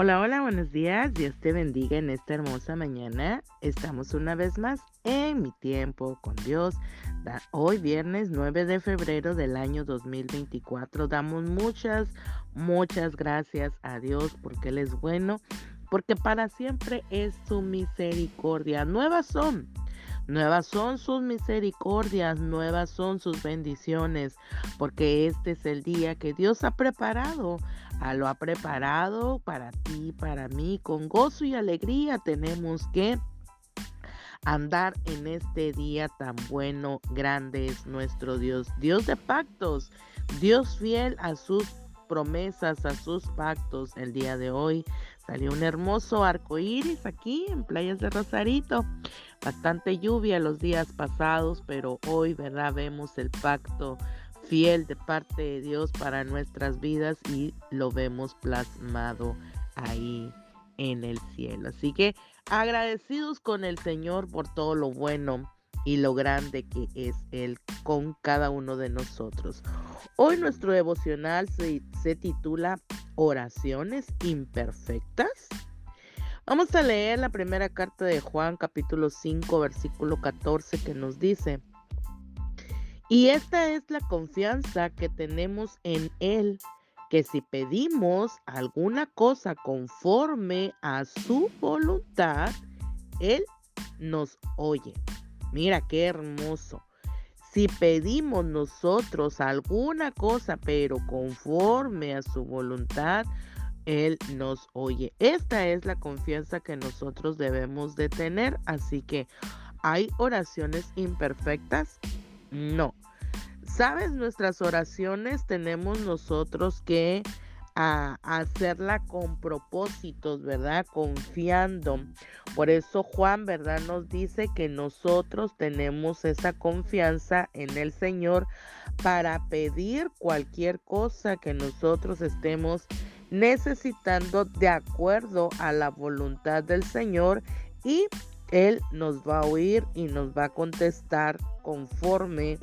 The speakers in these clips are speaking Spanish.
Hola, hola, buenos días. Dios te bendiga en esta hermosa mañana. Estamos una vez más en mi tiempo con Dios. Hoy viernes 9 de febrero del año 2024. Damos muchas, muchas gracias a Dios porque Él es bueno, porque para siempre es su misericordia. Nuevas son. Nuevas son sus misericordias, nuevas son sus bendiciones, porque este es el día que Dios ha preparado. Ah, lo ha preparado para ti, para mí, con gozo y alegría tenemos que andar en este día tan bueno, grande es nuestro Dios, Dios de pactos, Dios fiel a sus promesas, a sus pactos. El día de hoy salió un hermoso arco iris aquí en Playas de Rosarito. Bastante lluvia los días pasados, pero hoy, ¿verdad? Vemos el pacto fiel de parte de Dios para nuestras vidas y lo vemos plasmado ahí en el cielo. Así que agradecidos con el Señor por todo lo bueno y lo grande que es Él con cada uno de nosotros. Hoy nuestro devocional se, se titula Oraciones imperfectas. Vamos a leer la primera carta de Juan capítulo 5 versículo 14 que nos dice, y esta es la confianza que tenemos en Él, que si pedimos alguna cosa conforme a su voluntad, Él nos oye. Mira qué hermoso. Si pedimos nosotros alguna cosa, pero conforme a su voluntad, Él nos oye. Esta es la confianza que nosotros debemos de tener. Así que, ¿hay oraciones imperfectas? No. Sabes, nuestras oraciones tenemos nosotros que a, hacerla con propósitos, ¿verdad? Confiando. Por eso Juan, ¿verdad? Nos dice que nosotros tenemos esa confianza en el Señor para pedir cualquier cosa que nosotros estemos necesitando de acuerdo a la voluntad del Señor y Él nos va a oír y nos va a contestar conforme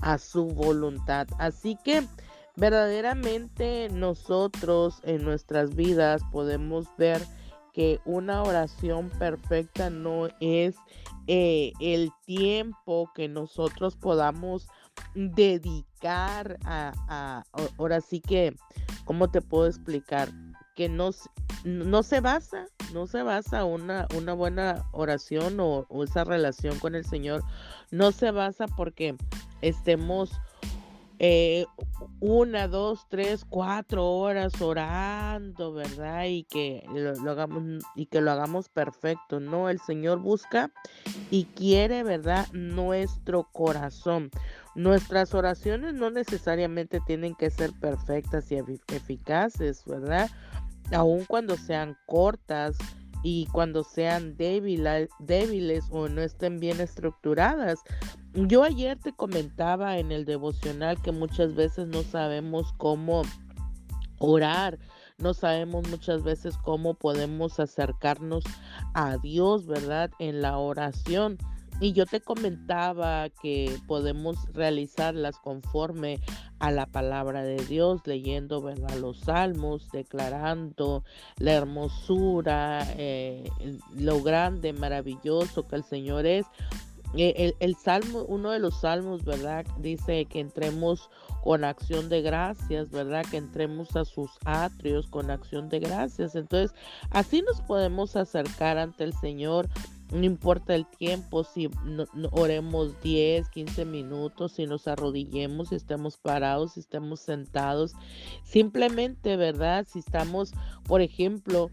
a su voluntad. Así que verdaderamente nosotros en nuestras vidas podemos ver que una oración perfecta no es eh, el tiempo que nosotros podamos dedicar a, ahora sí que, ¿cómo te puedo explicar? Que no, no se basa, no se basa una, una buena oración o, o esa relación con el Señor, no se basa porque estemos eh, una, dos, tres, cuatro horas orando, ¿verdad? Y que lo, hagamos y que lo hagamos perfecto. No, el Señor busca y quiere, ¿verdad? Nuestro corazón. Nuestras oraciones no necesariamente tienen que ser perfectas y eficaces, ¿verdad? Aun cuando sean cortas y cuando sean débiles, débiles o no estén bien estructuradas. Yo ayer te comentaba en el devocional que muchas veces no sabemos cómo orar, no sabemos muchas veces cómo podemos acercarnos a Dios, ¿verdad? En la oración. Y yo te comentaba que podemos realizarlas conforme a la palabra de Dios, leyendo ¿verdad? los salmos, declarando la hermosura, eh, lo grande, maravilloso que el Señor es. Eh, el, salmo, uno de los salmos, ¿verdad? Dice que entremos con acción de gracias, ¿verdad? Que entremos a sus atrios con acción de gracias. Entonces, así nos podemos acercar ante el Señor no importa el tiempo, si oremos 10, 15 minutos, si nos arrodillemos, si estemos parados, si estemos sentados. Simplemente, ¿verdad? Si estamos, por ejemplo,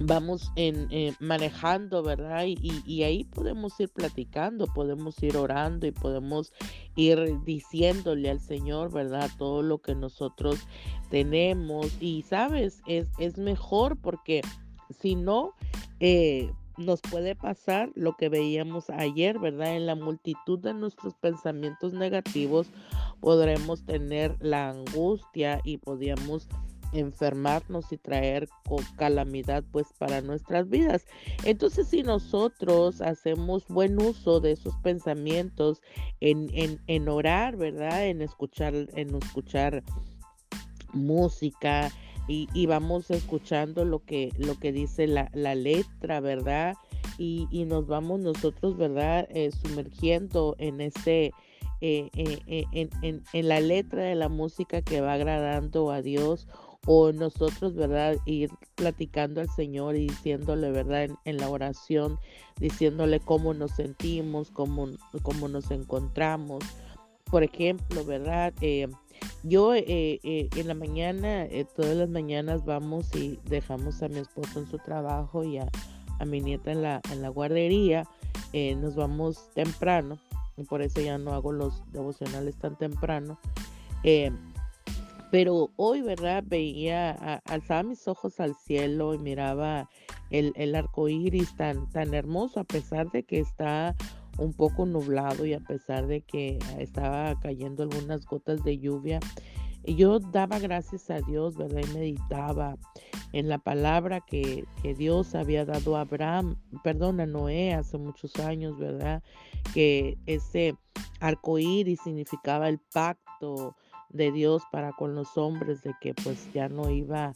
vamos en, eh, manejando, ¿verdad? Y, y, ahí podemos ir platicando, podemos ir orando y podemos ir diciéndole al Señor, ¿verdad? Todo lo que nosotros tenemos. Y, ¿sabes? Es, es mejor porque si no, eh, nos puede pasar lo que veíamos ayer, ¿verdad? En la multitud de nuestros pensamientos negativos podremos tener la angustia y podríamos enfermarnos y traer calamidad pues para nuestras vidas. Entonces si nosotros hacemos buen uso de esos pensamientos en, en, en orar, ¿verdad? En escuchar, en escuchar música, y, vamos escuchando lo que, lo que dice la, letra, ¿verdad? Y, nos vamos nosotros, ¿verdad? Eh, sumergiendo en ese, eh, eh, en, en, la letra de la música que va agradando a Dios o nosotros, ¿verdad? Ir platicando al Señor y diciéndole, ¿verdad? En, la oración, diciéndole cómo nos sentimos, cómo, cómo nos encontramos. Por ejemplo, ¿verdad? Eh, yo eh, eh, en la mañana, todas las mañanas vamos y dejamos a mi esposo en su trabajo y a, mi nieta en la, en la guardería. nos vamos temprano y por eso ya no hago los devocionales tan temprano. Pero hoy, ¿verdad? Veía, alzaba mis ojos al cielo y miraba el, el arco iris tan, tan hermoso, a pesar de que está un poco nublado y a pesar de que estaba cayendo algunas gotas de lluvia. Y yo daba gracias a Dios, ¿verdad? Y meditaba en la palabra que, que, Dios había dado a Abraham, perdón, a Noé hace muchos años, ¿verdad? Que ese arco iris significaba el pacto de Dios para con los hombres, de que pues ya no iba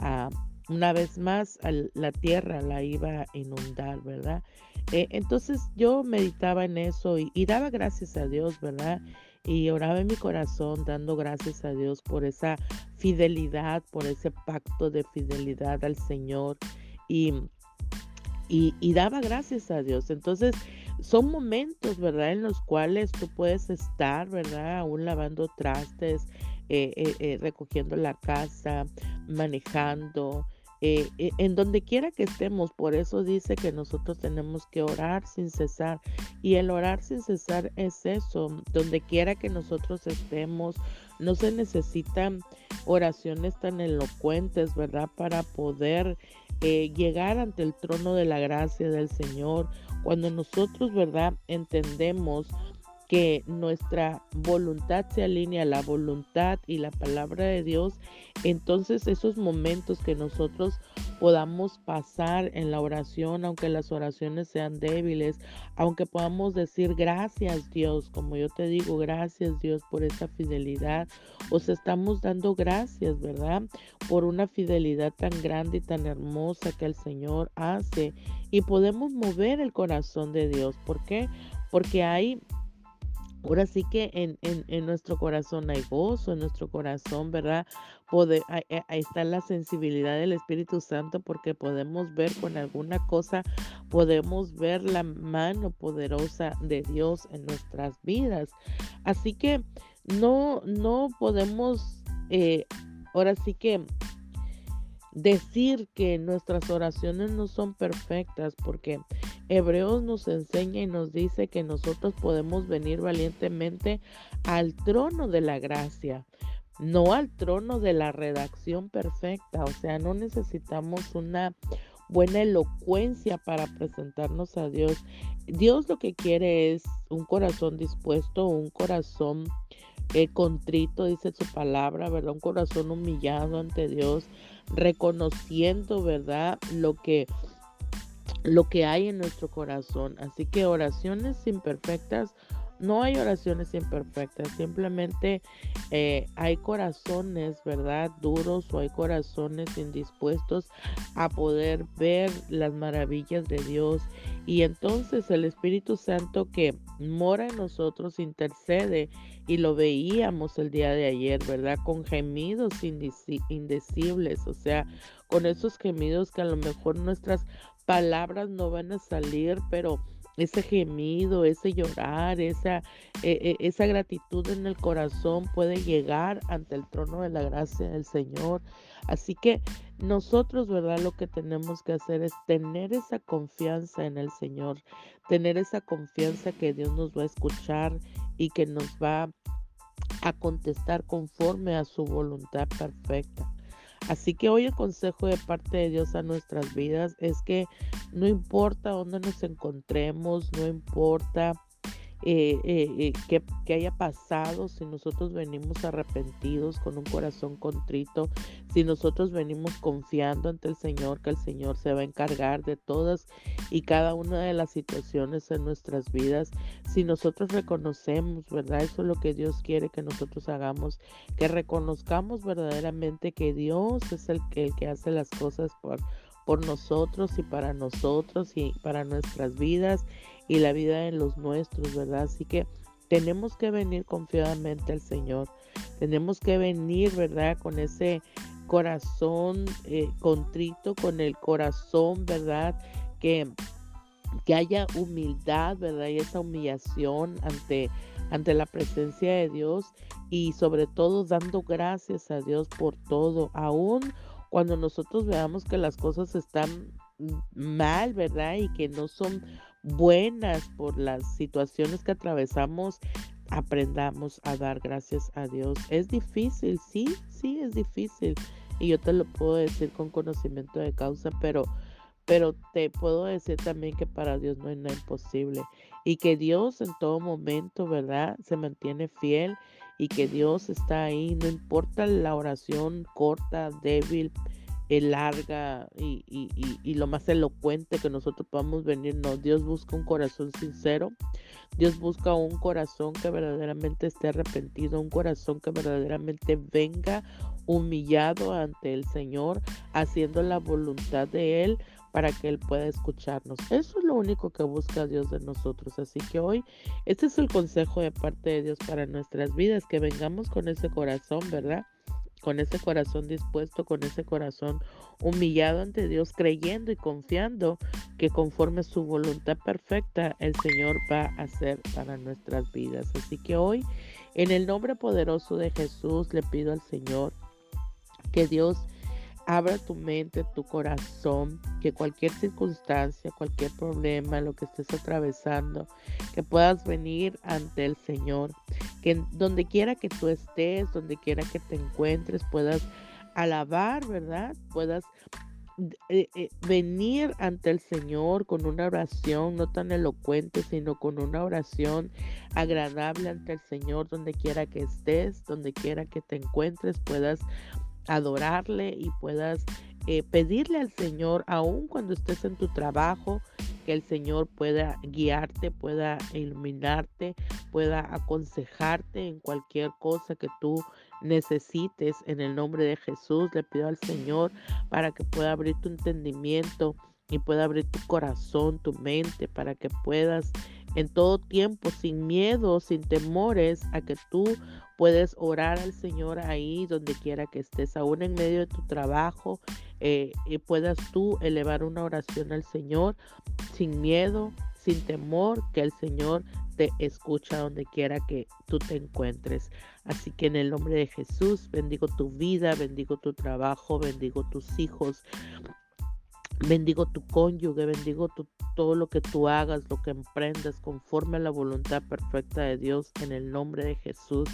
a, una vez más, la tierra la iba a inundar, ¿verdad? Eh, entonces yo meditaba en eso y, daba gracias a Dios, ¿verdad? Y oraba en mi corazón dando gracias a Dios por esa fidelidad, por ese pacto de fidelidad al Señor y, y daba gracias a Dios. Entonces, son momentos, ¿verdad? En los cuales tú puedes estar, ¿verdad? Aún lavando trastes, eh, eh, eh, recogiendo la casa, manejando, en donde quiera que estemos. Por eso dice que nosotros tenemos que orar sin cesar. Y el orar sin cesar es eso, donde quiera que nosotros estemos, no se necesitan oraciones tan elocuentes, ¿verdad? Para poder llegar ante el trono de la gracia del Señor cuando nosotros, ¿verdad? Entendemos que nuestra voluntad se alinea a la voluntad y la palabra de Dios, entonces esos momentos que nosotros podamos pasar en la oración, aunque las oraciones sean débiles, aunque podamos decir gracias Dios, como yo te digo, gracias Dios por esa fidelidad, os estamos dando gracias, ¿verdad? Por una fidelidad tan grande y tan hermosa que el Señor hace y podemos mover el corazón de Dios. ¿Por qué? Porque hay Ahora sí que en, en, nuestro corazón hay gozo, en nuestro corazón, ¿verdad? Eh, ahí, está la sensibilidad del Espíritu Santo porque podemos ver con alguna cosa, podemos ver la mano poderosa de Dios en nuestras vidas. Así que no, no podemos, eh, ahora sí que decir que nuestras oraciones no son perfectas porque Hebreos nos enseña y nos dice que nosotros podemos venir valientemente al trono de la gracia, no al trono de la redacción perfecta. O sea, no necesitamos una buena elocuencia para presentarnos a Dios. Dios lo que quiere es un corazón dispuesto, un corazón eh, contrito, dice su palabra, ¿verdad? Un corazón humillado ante Dios, reconociendo, ¿verdad? Lo que lo que hay en nuestro corazón. Así que oraciones imperfectas, no hay oraciones imperfectas, simplemente eh, hay corazones, ¿verdad? Duros o hay corazones indispuestos a poder ver las maravillas de Dios. Y entonces el Espíritu Santo que mora en nosotros intercede y lo veíamos el día de ayer, ¿verdad? Con gemidos indecibles, o sea, con esos gemidos que a lo mejor nuestras palabras no van a salir, pero ese gemido, ese llorar, esa, e, e, esa gratitud en el corazón puede llegar ante el trono de la gracia del Señor. Así que nosotros, ¿verdad? Lo que tenemos que hacer es tener esa confianza en el Señor, tener esa confianza que Dios nos va a escuchar y que nos va a contestar conforme a su voluntad perfecta. Así que hoy el consejo de parte de Dios a nuestras vidas es que no importa dónde nos encontremos, no importa eh, eh, que, que, haya pasado, si nosotros venimos arrepentidos con un corazón contrito, si nosotros venimos confiando ante el Señor, que el Señor se va a encargar de todas y cada una de las situaciones en nuestras vidas, si nosotros reconocemos, ¿verdad? Eso es lo que Dios quiere que nosotros hagamos, que reconozcamos verdaderamente que Dios es el, el que hace las cosas por por nosotros y para nosotros y para nuestras vidas y la vida de los nuestros, ¿verdad? Así que tenemos que venir confiadamente al Señor. Tenemos que venir, ¿verdad? Con ese corazón eh, contrito, con el corazón, ¿verdad? Que, que haya humildad, ¿verdad? Y esa humillación ante, ante la presencia de Dios y sobre todo dando gracias a Dios por todo, aún cuando nosotros veamos que las cosas están mal, ¿verdad? Y que no son buenas por las situaciones que atravesamos, aprendamos a dar gracias a Dios. Es difícil, sí, sí, es difícil. Y yo te lo puedo decir con conocimiento de causa, pero, pero te puedo decir también que para Dios no hay nada imposible. Y que Dios en todo momento, ¿verdad? Se mantiene fiel y que Dios está ahí, no importa la oración corta, débil, larga y, y, y, lo más elocuente que nosotros podamos venir, no, Dios busca un corazón sincero, Dios busca un corazón que verdaderamente esté arrepentido, un corazón que verdaderamente venga humillado ante el Señor, haciendo la voluntad de Él para que Él pueda escucharnos. Eso es lo único que busca Dios de nosotros. Así que hoy, este es el consejo de parte de Dios para nuestras vidas, que vengamos con ese corazón, ¿verdad? Con ese corazón dispuesto, con ese corazón humillado ante Dios, creyendo y confiando que conforme su voluntad perfecta, el Señor va a hacer para nuestras vidas. Así que hoy, en el nombre poderoso de Jesús, le pido al Señor que Dios abra tu mente, tu corazón, que cualquier circunstancia, cualquier problema, lo que estés atravesando, que puedas venir ante el Señor, que donde quiera que tú estés, donde quiera que te encuentres, puedas alabar, ¿verdad? Puedas eh, eh, venir ante el Señor con una oración no tan elocuente, sino con una oración agradable ante el Señor, donde quiera que estés, donde quiera que te encuentres, puedas adorarle y puedas eh, pedirle al Señor, aun cuando estés en tu trabajo, que el Señor pueda guiarte, pueda iluminarte, pueda aconsejarte en cualquier cosa que tú necesites. En el nombre de Jesús le pido al Señor para que pueda abrir tu entendimiento y pueda abrir tu corazón, tu mente, para que puedas en todo tiempo, sin miedo, sin temores, a que tú puedes orar al Señor ahí donde quiera que estés, aún en medio de tu trabajo, eh, y puedas tú elevar una oración al Señor sin miedo, sin temor, que el Señor te escucha donde quiera que tú te encuentres. Así que en el nombre de Jesús, bendigo tu vida, bendigo tu trabajo, bendigo tus hijos, Bendigo tu cónyuge, bendigo todo lo que tú hagas, lo que emprendas conforme a la voluntad perfecta de Dios en el nombre de Jesús.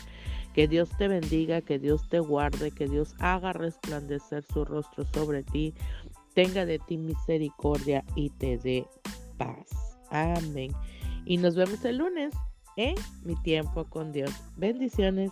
Que Dios te bendiga, que Dios te guarde, que Dios haga resplandecer su rostro sobre ti, tenga de ti misericordia y te dé paz. Amén. Y nos vemos el lunes en mi tiempo con Dios. Bendiciones.